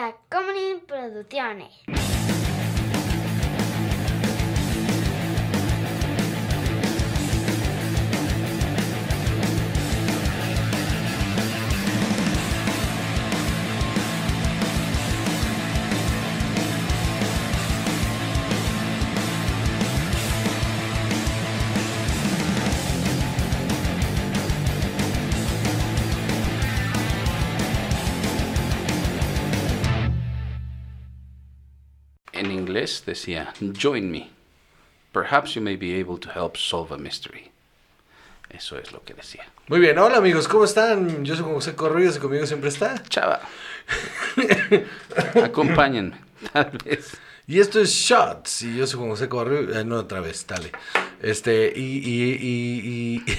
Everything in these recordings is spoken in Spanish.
Tacomunin Producciones. Inglés decía, join me. Perhaps you may be able to help solve a mystery. Eso es lo que decía. Muy bien, hola amigos, ¿cómo están? Yo soy José Corrillos y conmigo siempre está. Chava. Acompáñenme, tal vez. Y esto es Shots. Y yo soy José Corrillos. eh, no, otra vez, dale. Este, y, y, y, y,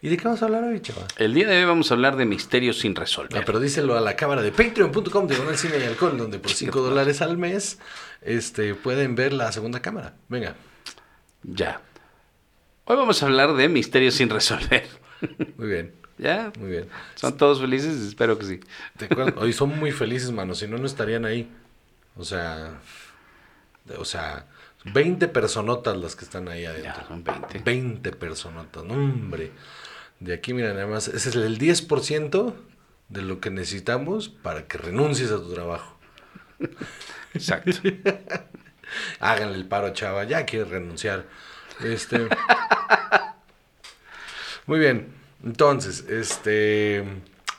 ¿Y de qué vamos a hablar hoy, chaval? El día de hoy vamos a hablar de misterios sin resolver. Pero díselo a la cámara de patreon.com de Cine y Alcohol, donde por 5 dólares al mes este, pueden ver la segunda cámara. Venga. Ya. Hoy vamos a hablar de misterios sin resolver. Muy bien, ¿Ya? muy bien. ¿Son todos felices? Espero que sí. ¿Te? Hoy son muy felices, mano. Si no, no estarían ahí. O sea, o sea, 20 personotas las que están ahí adentro. Ya, son 20. 20 personotas, no, hombre. De aquí, mira, nada más, ese es el 10% de lo que necesitamos para que renuncies a tu trabajo. Exacto. Háganle el paro, chava, ya quiere renunciar. Este. Muy bien. Entonces, este.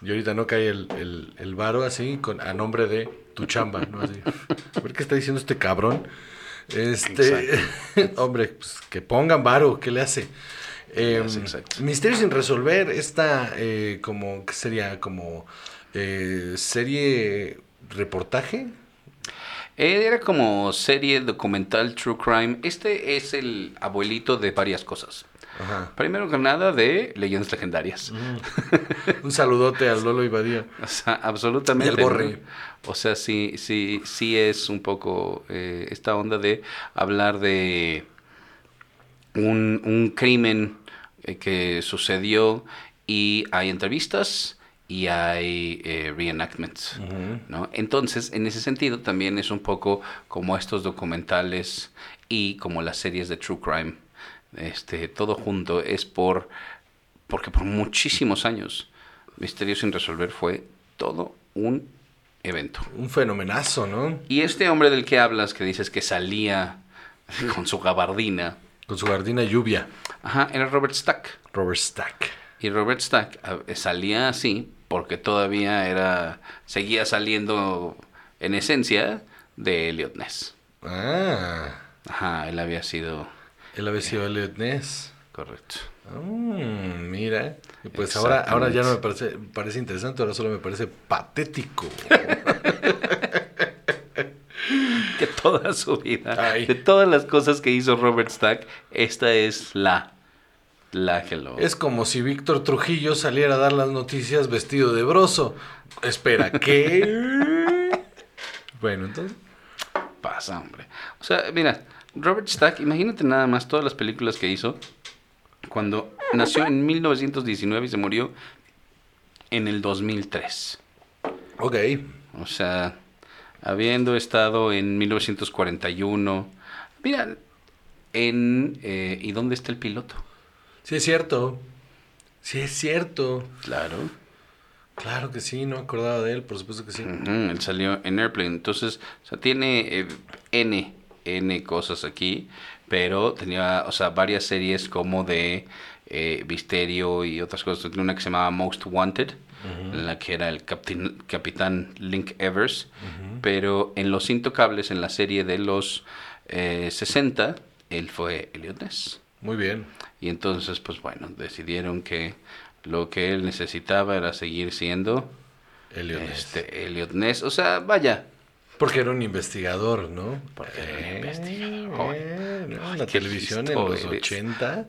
Y ahorita no cae el, el, el varo así con, a nombre de tu chamba, ¿no? Así. A ver qué está diciendo este cabrón. Este. hombre, pues que pongan varo, ¿qué le hace? Eh, Yes, exacto. Misterio sin resolver, esta eh, como, ¿qué sería? Como eh, serie reportaje. Eh, Era como serie documental True Crime. Este es el abuelito de varias cosas. Ajá. Primero que nada de leyendas legendarias. Un saludote al Lolo Ibadía. O sea, absolutamente. Y Borre. O sea, sí, sí, sí es un poco eh, esta onda de hablar de un, un crimen que sucedió y hay entrevistas y hay eh, reenactments. ¿no? Entonces, en ese sentido, también es un poco como estos documentales y como las series de True Crime. Este, todo junto es por porque por muchísimos años Misterio sin resolver fue todo un evento. Un fenomenazo, ¿no? Y este hombre del que hablas, que dices que salía con su gabardina, Con su gardina lluvia. ajá, era Robert Stack. Robert Stack. Y Robert Stack ah, salía así porque todavía era seguía saliendo en esencia de Elliot Ness. Ah, Ajá, él había sido él había sido Elliot Ness. correcto. Mm, mira. Pues ahora, ahora ya no me parece, parece interesante, ahora solo me parece patético. Toda su vida, Ay. de todas las cosas que hizo Robert Stack, esta es la la que lo Es como si Víctor Trujillo saliera a dar las noticias vestido de broso. Espera, ¿qué? bueno, entonces. pasa, hombre. O sea, mira, Robert Stack, imagínate nada más todas las películas que hizo cuando nació en 1919 y se murió en el 2003. Ok. O sea, habiendo estado en 1941. Mira, en... eh, ¿Y dónde está el piloto? Sí es cierto. Sí es cierto. Claro. Claro que sí, no me acordaba de él, por supuesto que sí. Él salió en Airplane. Entonces, o sea, tiene eh, N, N cosas aquí, pero tenía, o sea, varias series como de eh, Misterio y otras cosas. Tiene una que se llamaba Most Wanted, en la que era el capitán, capitán Link Evers, pero en Los Intocables, en la serie de los eh, 60, él fue Elliot Ness. Muy bien. Y entonces, pues bueno, decidieron que lo que él necesitaba era seguir siendo Elliot Ness. este, Elliot Ness. O sea, vaya. Porque era un investigador, ¿no? Porque era un Eh, investigador. eh, ¿no? Ay, La televisión en los eres. 80.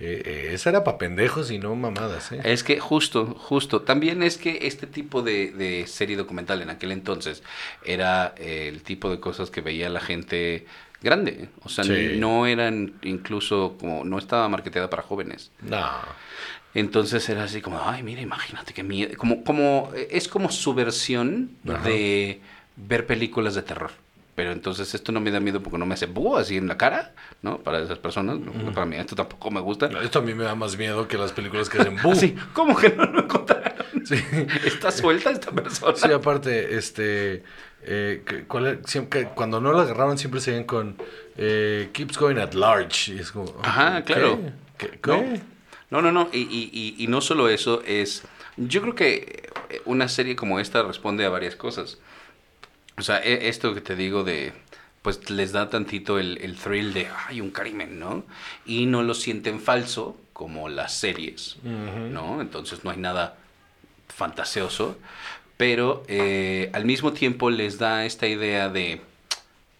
Eh, eh, esa era para pendejos y no mamadas, ¿eh? Es que justo, justo. También es que este tipo de, de serie documental en aquel entonces era eh, el tipo de cosas que veía la gente grande. O sea, Sí. no eran incluso como, no estaba marketeada para jóvenes. No. Entonces era así como, ay, mira, imagínate qué miedo. Como, como, es como su versión Ajá. de ver películas de terror. Pero entonces esto no me da miedo porque no me hace búho así en la cara, ¿no? Para esas personas. Para mí esto tampoco me gusta. Esto a mí me da más miedo que las películas que hacen ¡bu! Así, ¿cómo que no lo encontraron? Sí. Está suelta esta persona. Sí, aparte, este. eh, ¿cuál? Siempre, cuando no lo agarraban, siempre seguían con. eh, keeps going at large. Y es como. Ajá, claro. ¿Qué? No, ¿Qué? no, no, y- y- y no solo eso, es. Yo creo que una serie como esta responde a varias cosas. O sea, e- esto que te digo de. Pues les da tantito el, el thrill de. Hay un crimen, ¿no? Y no lo sienten falso, como las series. ¿no? Entonces no hay nada fantaseoso. Pero eh, al mismo tiempo les da esta idea de.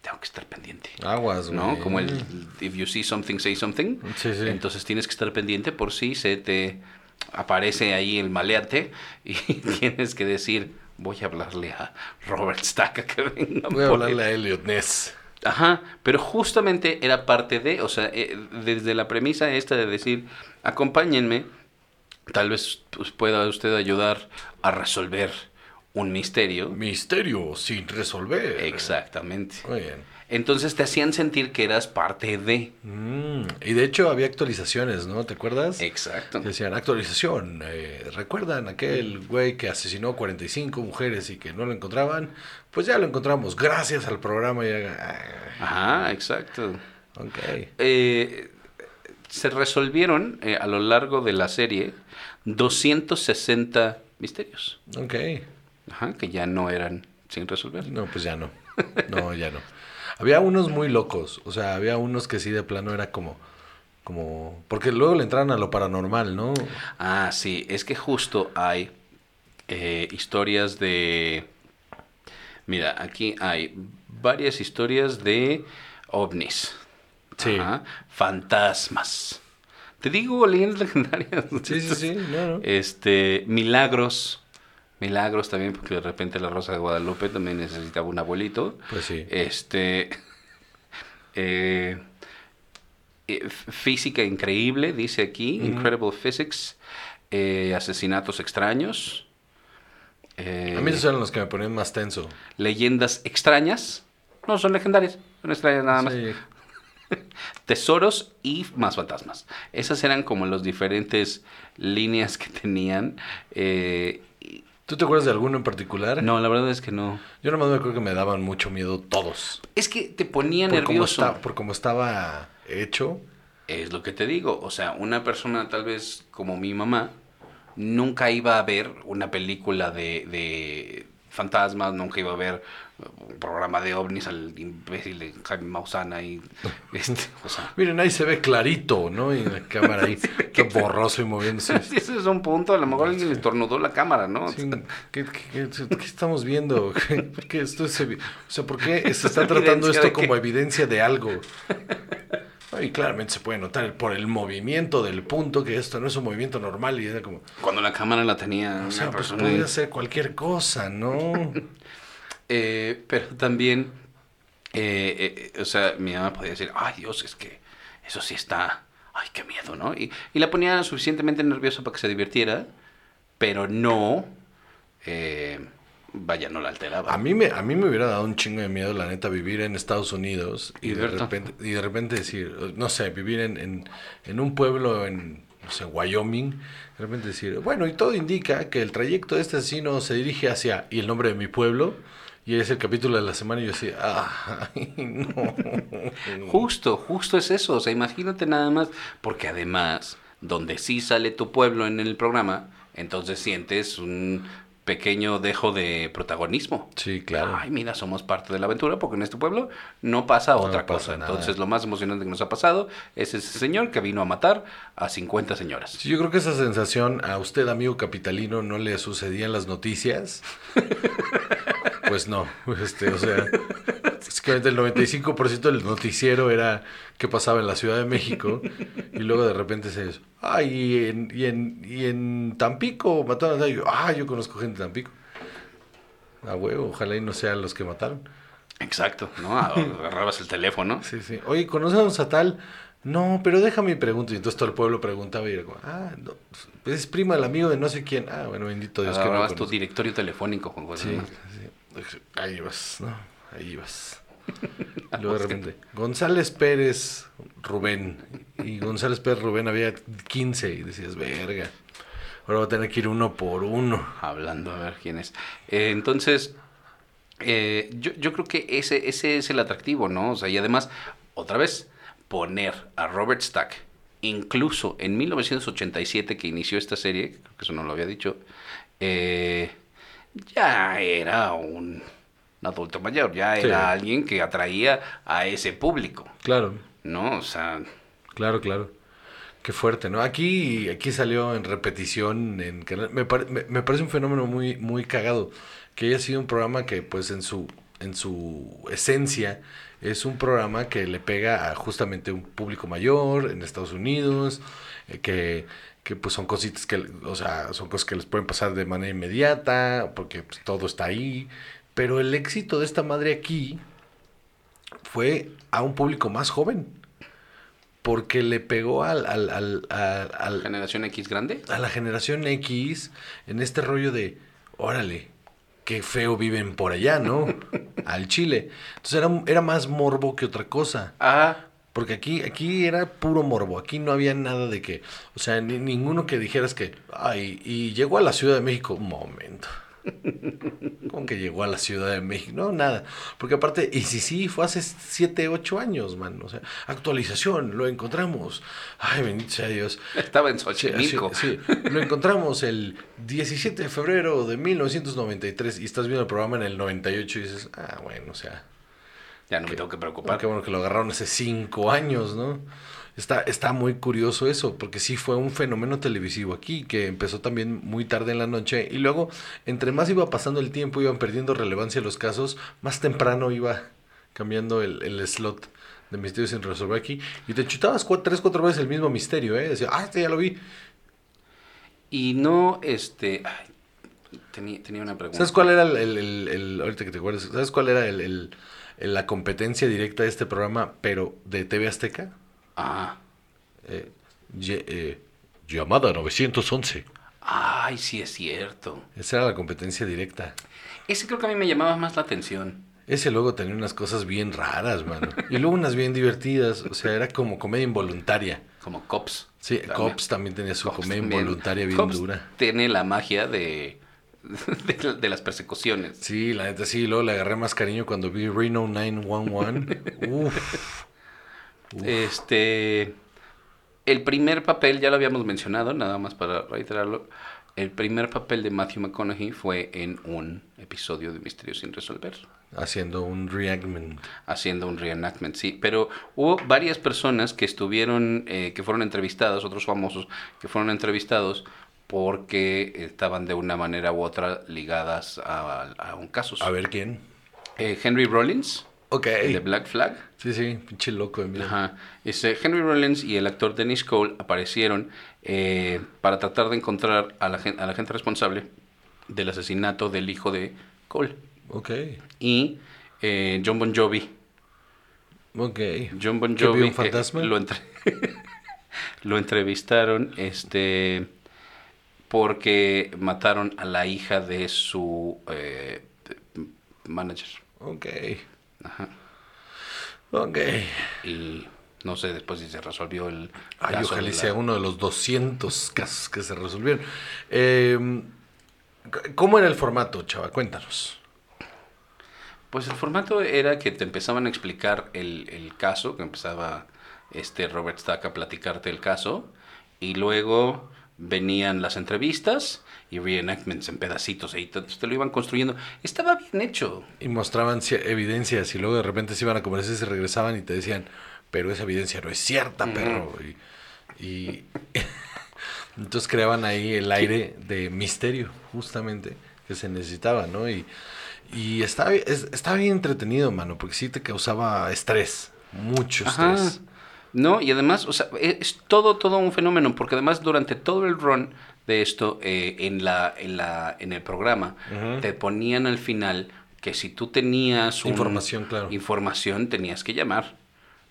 Tengo que estar pendiente. Aguas, ¿no? Como el if you see something, say something. Sí, sí. Entonces tienes que estar pendiente por si se te aparece ahí el maleante y tienes que decir, voy a hablarle a Robert Stack a que venga. Voy a hablarle él". a Elliot Ness. Ajá, pero justamente era parte de, o sea, eh, desde la premisa esta de decir, acompáñenme, tal vez pues, pueda usted ayudar a resolver un misterio. Misterio sin resolver. Exactamente. Muy bien. Entonces te hacían sentir que eras parte de. Mm, y de hecho había actualizaciones, ¿no? ¿Te acuerdas? Exacto. Decían, actualización. eh, ¿Recuerdan aquel güey que asesinó 45 mujeres y que no lo encontraban? Pues ya lo encontramos, gracias al programa. Y, ah, Ajá, exacto. ok. Eh, se resolvieron eh, a lo largo de la serie 260 misterios. Ok. Ajá, que ya no eran sin resolver. No, pues ya no. No, ya no. Había unos muy locos. O sea, había unos que sí de plano era como. como Porque luego le entraron a lo paranormal, ¿no? Ah, sí, es que justo hay eh, historias de... Mira, aquí hay varias historias de ovnis. Sí. Ajá, fantasmas. Te digo leyendas legendarias. Sí, sí, sí. No, no. Este, milagros. Milagros también, porque de repente la Rosa de Guadalupe también necesitaba un abuelito. Pues sí. Este. eh, eh, física increíble, dice aquí. Incredible Physics. eh, asesinatos extraños. eh, A mí esos eran los que me ponían más tenso. leyendas extrañas. No, son legendarias. Son extrañas nada más. Sí. Tesoros y más fantasmas. Esas eran como las diferentes líneas que tenían. eh, ¿Tú te acuerdas de alguno en particular? no, la verdad es que no. Yo nomás me acuerdo que me daban mucho miedo todos. Es que te ponía Por cómo, nervioso. está- por cómo estaba hecho. Es lo que te digo. O sea, una persona tal vez como mi mamá nunca iba a ver una película de, de fantasmas, nunca iba a ver un programa de ovnis al imbécil de Jaime Maussan y este, o sea, Miren, ahí se ve clarito, ¿no? Y la cámara ahí, todo borroso y moviéndose. ese es un punto, a lo mejor alguien le estornudó la cámara, ¿no? Sí, ¿qué, qué- qué- qué estamos viendo? ¿Por qué esto es o sea, ¿por qué se está ¿Evidencia tratando esto como evidencia de algo? Y claramente se puede notar por el movimiento del punto que esto no es un movimiento normal y era como, Cuando la cámara la tenía o sea, pues podía ser cualquier cosa, ¿no? Eh, pero también, eh, eh, o sea, mi mamá podía decir, ay Dios, es que eso sí está, ay, qué miedo, ¿no? Y, y la ponía suficientemente nerviosa para que se divirtiera, pero no, eh, vaya, no la alteraba. A mí me, a mí me hubiera dado un chingo de miedo, la neta, vivir en Estados Unidos y, de repente, y de repente decir, no sé, vivir en, en, en un pueblo en, no sé, Wyoming, de repente decir, bueno, y todo indica que el trayecto de este asesino se dirige hacia, y el nombre de mi pueblo, y es el capítulo de la semana, y yo así, ay, no. Justo, justo es eso, o sea, imagínate nada más, porque además, donde sí sale tu pueblo en el programa, entonces sientes un pequeño dejo de protagonismo. Sí, claro. Ay, mira, somos parte de la aventura porque en este pueblo no pasa otra pasa cosa. nada. Entonces, lo más emocionante que nos ha pasado es ese señor que vino a matar a 50 señoras. Sí, yo creo que esa sensación a usted, amigo capitalino, no le sucedía en las noticias. Pues no, este, o sea, el 95% del noticiero era qué pasaba en la Ciudad de México y luego de repente se dice, ay, y en, y en, y en Tampico mataron a yo, ah, yo conozco gente de Tampico. A huevo, ojalá y no sean los que mataron. Exacto, ¿no? Agarrabas el teléfono. Sí, sí. Oye, conocemos a tal, No, pero déjame y pregunto. Y entonces todo el pueblo preguntaba y era como, ah, no, pues es prima del amigo de no sé quién. Ah, bueno, bendito Dios que no Agarrabas tu directorio telefónico, Juan José. Sí, sí. Ahí vas, ¿no? Ahí vas. Luego de repente, González Pérez Rubén. Y González Pérez Rubén había 15 y decías, verga. Ahora voy a tener que ir uno por uno. Hablando, a ver quién es. Eh, entonces, eh, yo, yo creo que ese, ese es el atractivo, ¿no? O sea, y además, otra vez, poner a Robert Stack, incluso en 1987 que inició esta serie, creo que eso no lo había dicho, eh, ya era un adulto mayor, ya Sí. era alguien que atraía a ese público, Claro, ¿no? O sea, claro, claro. Qué fuerte, ¿no? Aquí, aquí salió en repetición. En, canal- me, pare- me, me parece un fenómeno muy, muy cagado. Que haya sido un programa que, pues, en su, en su esencia, es un programa que le pega a justamente un público mayor en Estados Unidos, eh, que, que pues son cositas que, o sea, son cosas que les pueden pasar de manera inmediata, porque pues, todo está ahí. Pero el éxito de esta madre aquí fue a un público más joven. Porque le pegó al, al, al, al- al- generación X grande. a la generación X en este rollo de, órale, qué feo viven por allá, ¿no? al Chile. Entonces era, era más morbo que otra cosa. Ah, Porque aquí, aquí era puro morbo, aquí no había nada de que, o sea, ni- ninguno que dijeras que, ay, y llegó a la Ciudad de México, un momento. ¿Cómo que llegó a la Ciudad de México? No, nada. Porque aparte, y si sí, fue hace 7, 8 años, man. O sea, actualización, lo encontramos. Ay, bendito sea Dios. estaba en Xochimilco. sí, sí. Lo encontramos el 17 de febrero de 1993 y estás viendo el programa en el 98 y dices, ah, bueno, o sea, Ya no me tengo que preocupar. qué bueno que lo agarraron hace 5 años, ¿no? Está, está muy curioso eso, porque sí fue un fenómeno televisivo aquí, que empezó también muy tarde en la noche, y luego, entre más iba pasando el tiempo, iban perdiendo relevancia los casos, más temprano iba cambiando el, el slot de misterios sin resolver aquí, y te chutabas cua- tres, cuatro veces el mismo misterio, ¿eh? Decía, ah, este ya lo vi. Y no, este... ay, tenía, tenía una pregunta. ¿Sabes cuál era el, el- el- ahorita que te acuerdas, ¿sabes cuál era el- la competencia directa de este programa, pero de TV Azteca? Ah, Eh, ye- eh, llamada 911. ay, sí es cierto. Esa era la competencia directa. Ese creo que a mí me llamaba más la atención. Ese luego tenía unas cosas bien raras, mano. Y luego unas bien divertidas. O sea, era como comedia involuntaria. Como Cops. Sí, También. Cops también tenía su Cops comedia también. involuntaria bien Cops dura. Tiene la magia de, de, de las persecuciones. Sí, la neta sí. Luego le agarré más cariño cuando vi Reno 911. Uf. Este. El primer papel, ya lo habíamos mencionado, nada más para reiterarlo. El primer papel de Matthew McConaughey fue en un episodio de Misterios sin resolver. Haciendo un reenactment. haciendo un reenactment, sí. Pero hubo varias personas que estuvieron, eh, que fueron entrevistadas, otros famosos que fueron entrevistados porque estaban de una manera u otra ligadas a, a un caso. A ver quién. Eh, Henry Rollins, Ok. el de Black Flag. Sí, sí, pinche loco de mí. Ajá. Este, Henry Rollins y el actor Dennis Cole aparecieron eh, para tratar de encontrar a la, gen- a la gente responsable del asesinato del hijo de Cole. Ok. Y eh, John Bon Jovi Ok. John Bon ¿Que vio Jovi un eh, fantasma? lo, entre- lo entrevistaron este porque mataron a la hija de su eh, manager Ok. Ajá. Ok. y no sé después si se resolvió el Ay, caso ojalá de la- sea uno de los 200 casos que se resolvieron. Eh, ¿Cómo era el formato, chava? Cuéntanos. Pues el formato era que te empezaban a explicar el, el caso, que empezaba este Robert Stack a platicarte el caso, y luego venían las entrevistas y reenactments en pedacitos, y te, lo iban construyendo. Estaba bien hecho. Y mostraban evidencias y luego de repente se iban a conversar y se regresaban y te decían, pero esa evidencia no es cierta, perro. Y, y entonces creaban ahí el aire de misterio, justamente, que se necesitaba, ¿no? Y, y estaba, es- estaba bien entretenido, mano, porque sí te causaba estrés, mucho Ajá. No, y además, o sea, e, es todo, todo un fenómeno, porque además durante todo el run de esto, eh, en, la, en, la, en el programa, te ponían al final que si tú tenías un- Información, claro. información tenías que llamar.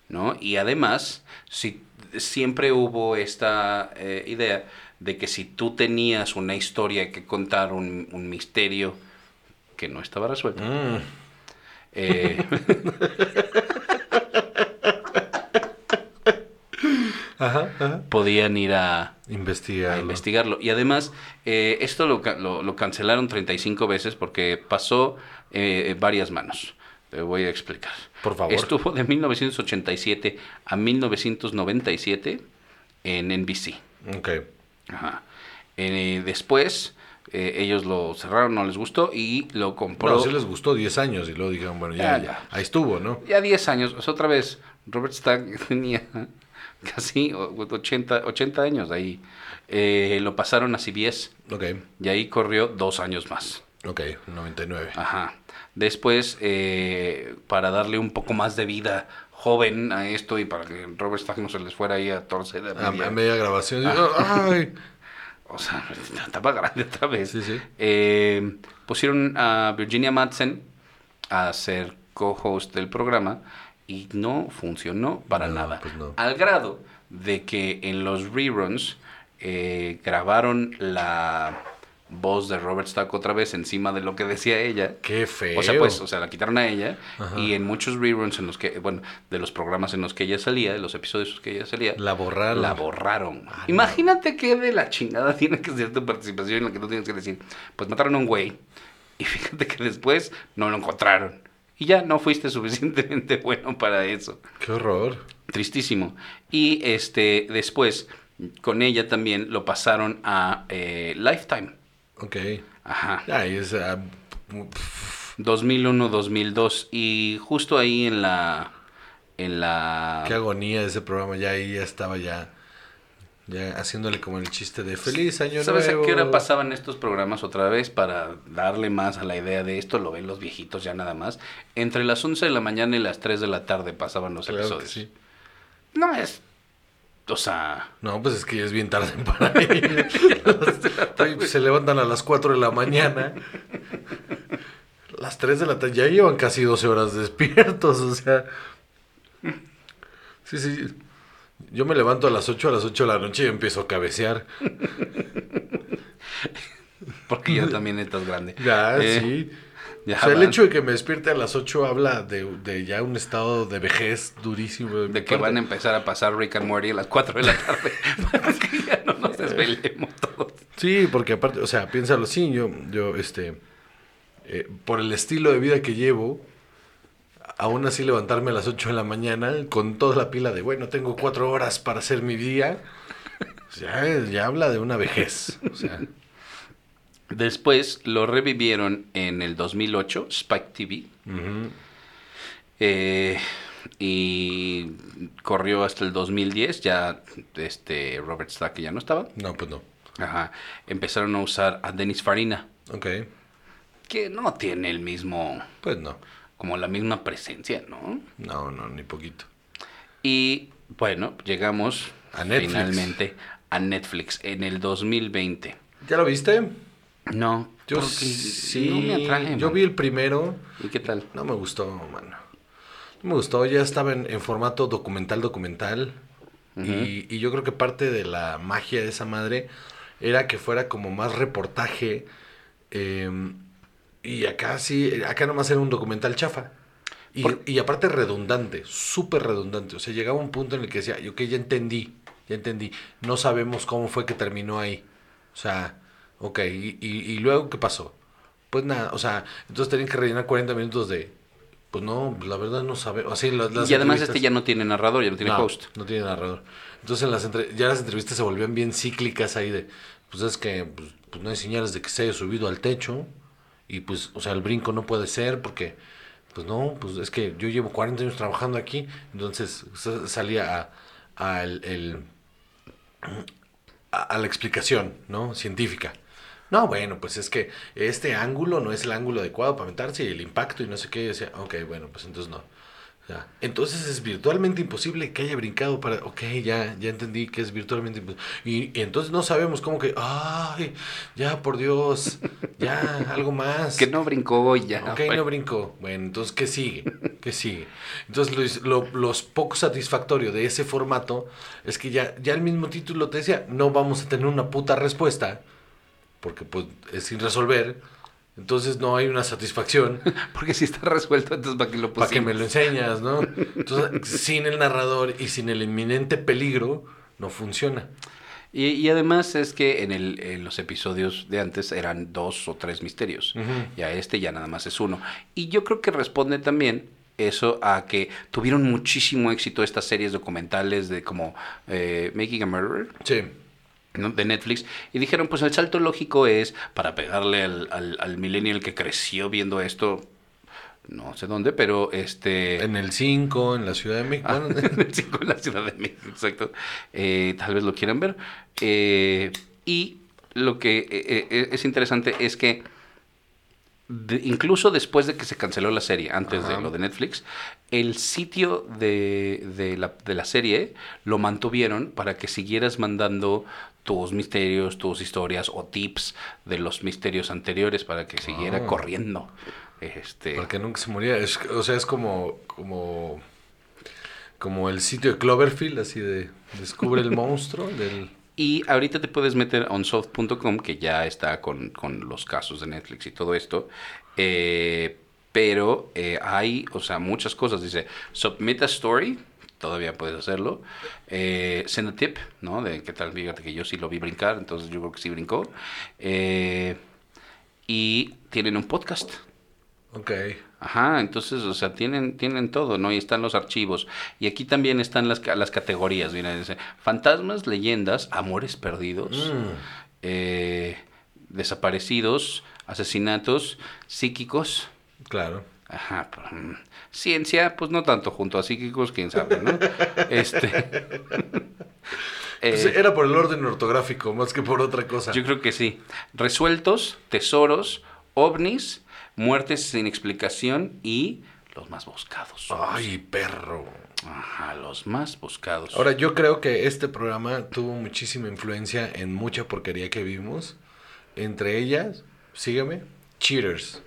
¿no? Y además, si, siempre hubo esta eh, idea de que si tú tenías una historia que contar, un, un misterio que no estaba resuelto, Mm. eh, Ajá, ajá. podían ir a, Investigar. a investigarlo. Y además, eh, esto lo, lo, lo cancelaron 35 veces porque pasó eh, varias manos. Te voy a explicar. Por favor. Estuvo de 1987 a 1997 en NBC. Ok. Ajá. Eh, después, eh, ellos lo cerraron, no les gustó y lo compró. Bueno, sí les gustó 10 años y luego dijeron, bueno, ya, Ya, ya. ahí estuvo, ¿no? Ya 10 años, o sea, otra vez, Robert Stack tenía casi o- 80, 80 años ahí. Eh, lo pasaron a CBS Ok, y ahí corrió dos años más. ok, 99. Ajá. Después, eh, para darle un poco más de vida joven a esto y para que Robert Stack no se les fuera ahí a torcer a A, media- a media grabación. Ah. Ay. O sea, estaba grande otra vez. Sí, sí. Eh, pusieron a Virginia Madsen a ser co-host del programa y no funcionó para No, nada. pues no. Al grado de que en los reruns eh, grabaron la voz de Robert Stack otra vez encima de lo que decía ella. Qué feo. O sea, pues, o sea, la quitaron a ella Ajá. y en muchos reruns en los que, bueno, de los programas en los que ella salía, de los episodios en los que ella salía, La borraron. la borraron. Ah, Imagínate que de la chingada tiene que ser tu participación en la que tú tienes que decir, pues mataron a un güey. Y fíjate que después no lo encontraron. Y ya no fuiste suficientemente bueno para eso. Qué horror. Tristísimo. Y este después, con ella también lo pasaron a eh, Lifetime. Ok. Ajá. Ay, es, ah, 2001-2002. Y justo ahí en la... En la... qué agonía ese programa. Ya ahí ya estaba ya, ya haciéndole como el chiste de feliz año ¿Sabes nuevo. a qué hora pasaban estos programas otra vez para darle más a la idea de esto? Lo ven los viejitos ya nada más. Entre las 11 de la mañana y las 3 de la tarde pasaban los Claro episodios. sí. No es... O sea... No, pues es que ya es bien tarde para. Oye, pues se levantan a las 4 de la mañana. Las 3 de la tarde. Ya llevan casi 12 horas despiertos, o sea. Sí, sí. Yo me levanto a las 8 a las 8 de la noche y empiezo a cabecear. Porque ya también estás grande. Ya, Eh, sí. ya o sea, el hecho de que me despierte a las 8 habla de, de ya un estado de vejez durísimo. De que parte. van a empezar a pasar Rick and Morty a las 4 de la tarde. para que ya no nos desvelemos todos. Sí, porque aparte, o sea, piénsalo así, yo, yo, este, eh, por el estilo de vida que llevo, aún así levantarme a las 8 de la mañana con toda la pila de, bueno, tengo cuatro horas para hacer mi día, ya, ya habla de una vejez. O sea, Después lo revivieron en el 2008, Spike TV. Eh, y corrió hasta el 2010, ya este Robert Stack ya no estaba. no, pues no. Ajá. Empezaron a usar a Dennis Farina, Ok, que no tiene el mismo, pues no. Como la misma presencia, ¿no? No, no, ni poquito. Y bueno, llegamos A Netflix. finalmente a Netflix en el 2020. ¿Ya lo viste? No, Yo sí, no me atrae. yo man. vi el primero. ¿Y qué tal? No me gustó, mano. No me gustó, ya estaba en, en formato documental, documental. y, y yo creo que parte de la magia de esa madre era que fuera como más reportaje. eh, y acá sí, acá nomás era un documental chafa. Y, Por- y aparte redundante, súper redundante. O sea, llegaba un punto en el que decía, ok, ya entendí, ya entendí. No sabemos cómo fue que terminó ahí. O sea, ok, y, y- y luego qué pasó? Pues nada, o sea, entonces tenían que rellenar 40 minutos de, pues no, la verdad no sabemos. Así, las, las y además este ya no tiene narrador, ya no tiene no, host. No tiene narrador. Entonces en las entre- ya las entrevistas se volvían bien cíclicas ahí de, pues es que pues, pues, no hay señales de que se haya subido al techo y pues, o sea, el brinco no puede ser porque, pues no, pues es que yo llevo 40 años trabajando aquí, entonces sa- salía a, a el- a, a la explicación, ¿no? Científica. No, bueno, pues es que este ángulo no es el ángulo adecuado para aventarse y el impacto y no sé qué. Y decía, ok, bueno, pues entonces no. Ya. Entonces es virtualmente imposible que haya brincado para... Ok, ya, ya entendí que es virtualmente imposible. Y, y entonces no sabemos cómo que... Ay, ya, por Dios. Ya, algo más. Que no brincó ya. Ok, no brincó. Bueno, entonces, ¿qué sigue? ¿Qué sigue? Entonces, lo, lo- los poco satisfactorio de ese formato es que ya, ya el mismo título te decía, no vamos a tener una puta respuesta, porque pues es sin resolver. Entonces no hay una satisfacción Porque si está resuelto, entonces ¿para qué lo para que me lo enseñas, ¿no? Entonces, sin el narrador y sin el inminente peligro, no funciona. Y, y además es que en, el, en los episodios de antes eran dos o tres misterios. Ujú. Ya este ya nada más es uno. Y yo creo que responde también eso a que tuvieron muchísimo éxito estas series documentales de como eh, Making a Murderer. Sí. De Netflix y dijeron pues el salto lógico es para pegarle al, al, al millennial que creció viendo esto no sé dónde pero este En el 5, en la Ciudad de México. Ah, bueno, en el cinco en la Ciudad de México, exacto. Eh, tal vez lo quieran ver. Eh, y lo que eh, eh, es interesante es que de- incluso después de que se canceló la serie, antes Ajá. de lo de Netflix, el sitio de, de la, de la serie lo mantuvieron para que siguieras mandando tus misterios, tus historias o tips de los misterios anteriores para que siguiera Ah. corriendo. Este, Para que nunca se muriera. Es- o sea, es como, como, como el sitio de Cloverfield, así de descubre el monstruo del... Y ahorita te puedes meter a onsoft.com, que ya está con, con los casos de Netflix y todo esto. eh, pero eh, hay, o sea, muchas cosas. Dice, submit a story, todavía puedes hacerlo. Eh, send a tip, ¿no? De qué tal, fíjate que yo sí lo vi brincar, entonces yo creo que sí brincó. Eh, y tienen un podcast. Ok. Ajá, entonces, o sea, tienen, tienen todo, ¿no? Y están los archivos. Y aquí también están las, las categorías, mira, dice, fantasmas, leyendas, amores perdidos, Mm. eh, desaparecidos, asesinatos, psíquicos, Claro. Ajá, pero, mm, ciencia, pues no tanto junto a psíquicos, quién sabe, ¿no? este... Pues eh, era por el orden ortográfico, más que por otra cosa. yo creo que sí. Resueltos, tesoros, ovnis, muertes sin explicación y los más buscados. Ay, perro. Ajá, los más buscados. Ahora, yo creo que este programa tuvo muchísima influencia en mucha porquería que vimos. Entre ellas, sígueme, Cheaters.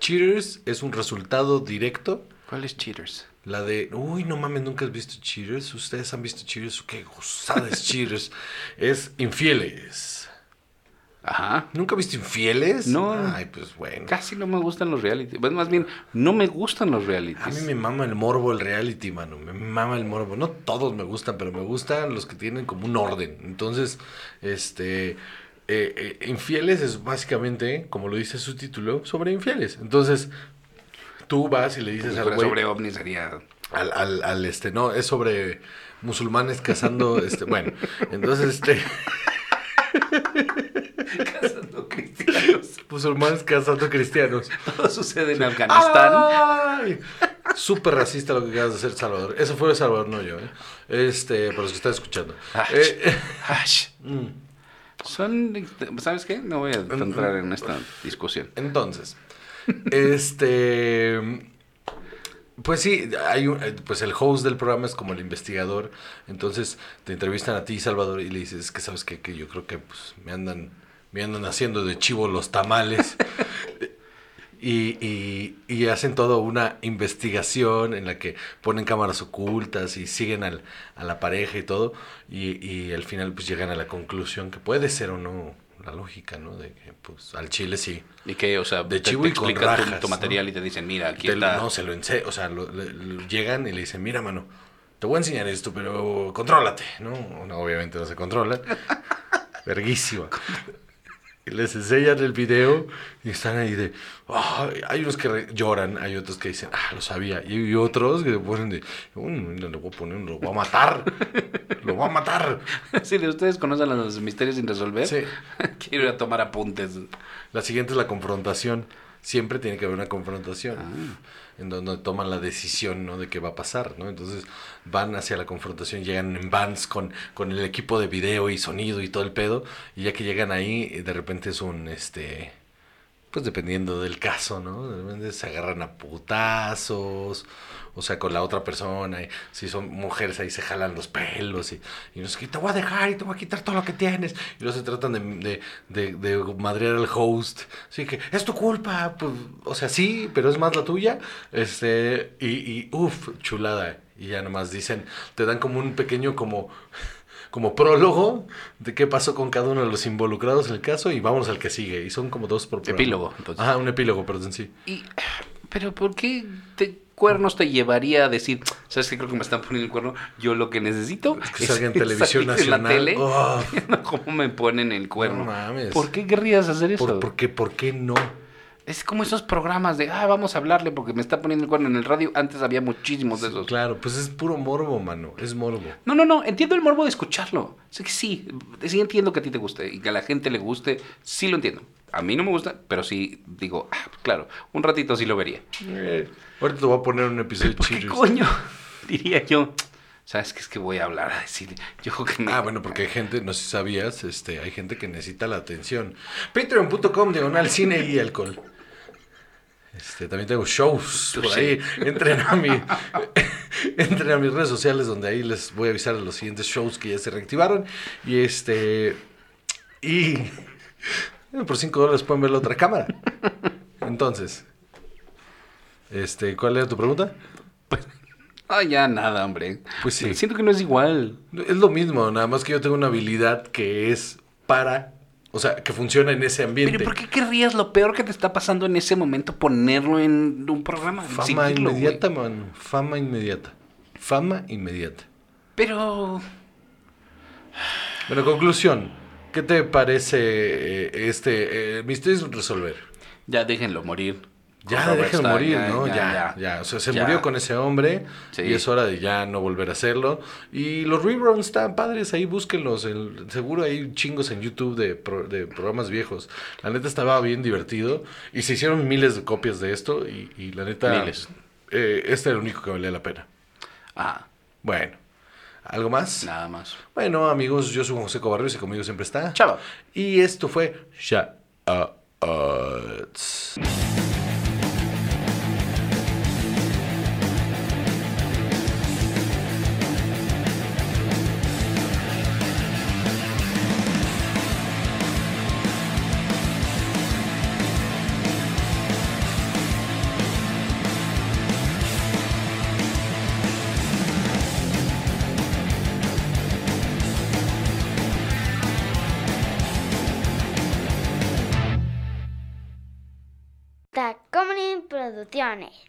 Cheaters es un resultado directo. ¿Cuál es Cheaters? La de, uy, no mames, nunca has visto Cheaters. ¿Ustedes han visto Cheaters? Qué gozada es Cheaters. Es Infieles. Ajá. ¿Nunca viste Infieles? No. Ay, pues bueno. Casi no me gustan los reality. Bueno, más bien, no me gustan los realities. A mí me mama el morbo, el reality, mano. Me mama el morbo. No todos me gustan, pero me gustan los que tienen como un orden. Entonces, este. Eh, eh, infieles es básicamente, como lo dice su título, sobre infieles. Entonces, tú vas y le dices Si al güey. sobre ovnis sería... Al, al, al, este, no, es sobre musulmanes cazando, este, bueno. Entonces, este. Cazando cristianos. musulmanes cazando cristianos. Todo sucede en Afganistán. ¡Ay! Súper racista lo que acabas de hacer, Salvador. Eso fue de Salvador, no yo, ¿eh? Este, para los que están escuchando. Ah, Eh, mm. Son... ¿Sabes qué? No voy a entrar en esta discusión. Entonces, este. Pues sí, hay un, eh, pues el host del programa es como el investigador. Entonces te entrevistan a ti, Salvador, y le dices, "Es que sabes qué? que yo creo que pues, me andan, me andan haciendo de chivo los tamales. Y, y, y hacen toda una investigación en la que ponen cámaras ocultas y siguen al, a la pareja y todo. Y, y al final pues llegan a la conclusión que puede ser o no la lógica, ¿no? De que pues al chile sí. Y que, o sea, De te, chivo te y con tu- rajas, tu, ¿no? material y te dicen, mira, aquí Te- está... no, se lo enseñan, o sea, lo- le- le- llegan y le dicen, mira, mano, te voy a enseñar esto, pero contrólate, ¿no? No, obviamente no se controlan. Verguísima. Y les enseñan el video y están ahí de, "Ay", hay unos que re- lloran, hay otros que dicen, ah, lo sabía, y, y otros que se ponen de, "Uy, le voy a poner, lo voy a matar, lo voy a matar. Si de ustedes conocen los misterios sin resolver, Sí. quiero ir a tomar apuntes. La siguiente es la confrontación. Siempre tiene que haber una confrontación. Ah. En donde toman la decisión, ¿no? De qué va a pasar, ¿no? Entonces van hacia la confrontación, llegan en vans con, con el equipo de video y sonido y todo el pedo. Y ya que llegan ahí, de repente es un, este... Pues dependiendo del caso, ¿no? De repente se agarran a putazos, o sea, con la otra persona, si son mujeres ahí se jalan los pelos, y, y no sé qué, te voy a dejar y te voy a quitar todo lo que tienes, y luego se tratan de, de, de, de madrear al host, así que, es tu culpa, pues, o sea, sí, pero es más la tuya, este, y, y uff, chulada, y ya nomás dicen, te dan como un pequeño como como prólogo de qué pasó con cada uno de los involucrados en el caso y vamos al que sigue. Y son como dos por programa. Epílogo, entonces. Ajá, un epílogo, perdón, sí. Y, pero ¿por qué te, cuernos te llevaría a decir, sabes qué creo que me están poniendo el cuerno? Yo lo que necesito Es que salga en televisión en la nacional. tele Oh. viendo cómo me ponen el cuerno. No mames. ¿Por qué querrías hacer eso? ¿Por, por qué, ¿Por qué no? Es como esos programas de, ah, vamos a hablarle porque me está poniendo el cuerno en el radio. Antes había muchísimos de esos. Claro, pues es puro morbo, mano. Es morbo. No, no, no, entiendo el morbo de escucharlo. Sé que sí, sí entiendo que a ti te guste y que a la gente le guste, sí lo entiendo. A mí no me gusta, pero sí digo, ah, claro, un ratito sí lo vería. Eh, ahorita te voy a poner un episodio ¿Por qué chido. coño? Diría yo. ¿Sabes qué es que voy a hablar a decir? Yo creo que. Ah, bueno, porque hay gente, no sé si sabías, este, hay gente que necesita la atención. Patreon.com, diagonal cine y alcohol. Este, también tengo shows por Sí. ahí. Entren a, mi, entren a mis redes sociales donde ahí les voy a avisar de los siguientes shows que ya se reactivaron. Y este. Y. bueno, por 5 dólares pueden ver la otra cámara. Entonces. Este, ¿cuál era tu pregunta? Ah, ya nada, hombre. Pues sí. Siento que no es igual. Es lo mismo, nada más que yo tengo una habilidad que es para. O sea, que funciona en ese ambiente. Pero ¿por qué querrías lo peor que te está pasando en ese momento ponerlo en un programa? Fama Exhibirlo, güey? inmediata, mano. Fama inmediata. Fama inmediata. Pero... Bueno, conclusión. ¿Qué te parece eh, este eh, Misterio sin resolver? Ya déjenlo morir. Ya, Stack, morir, ¿no? Ya, ya, O sea, se Ya. murió con ese hombre Sí. y es hora de ya no volver a hacerlo. Y los reruns están padres, ahí búsquenlos. El- seguro hay chingos en YouTube de, pro- de programas viejos. La neta estaba bien divertido y se hicieron miles de copias de esto y, y la neta... Miles. eh, este era el único que valía la pena. Ah, Bueno, ¿algo más? nada más. Bueno, amigos, yo soy José Cobarrios y conmigo siempre está. Chava. Y esto fue Shut Up. Tacomunin Producciones.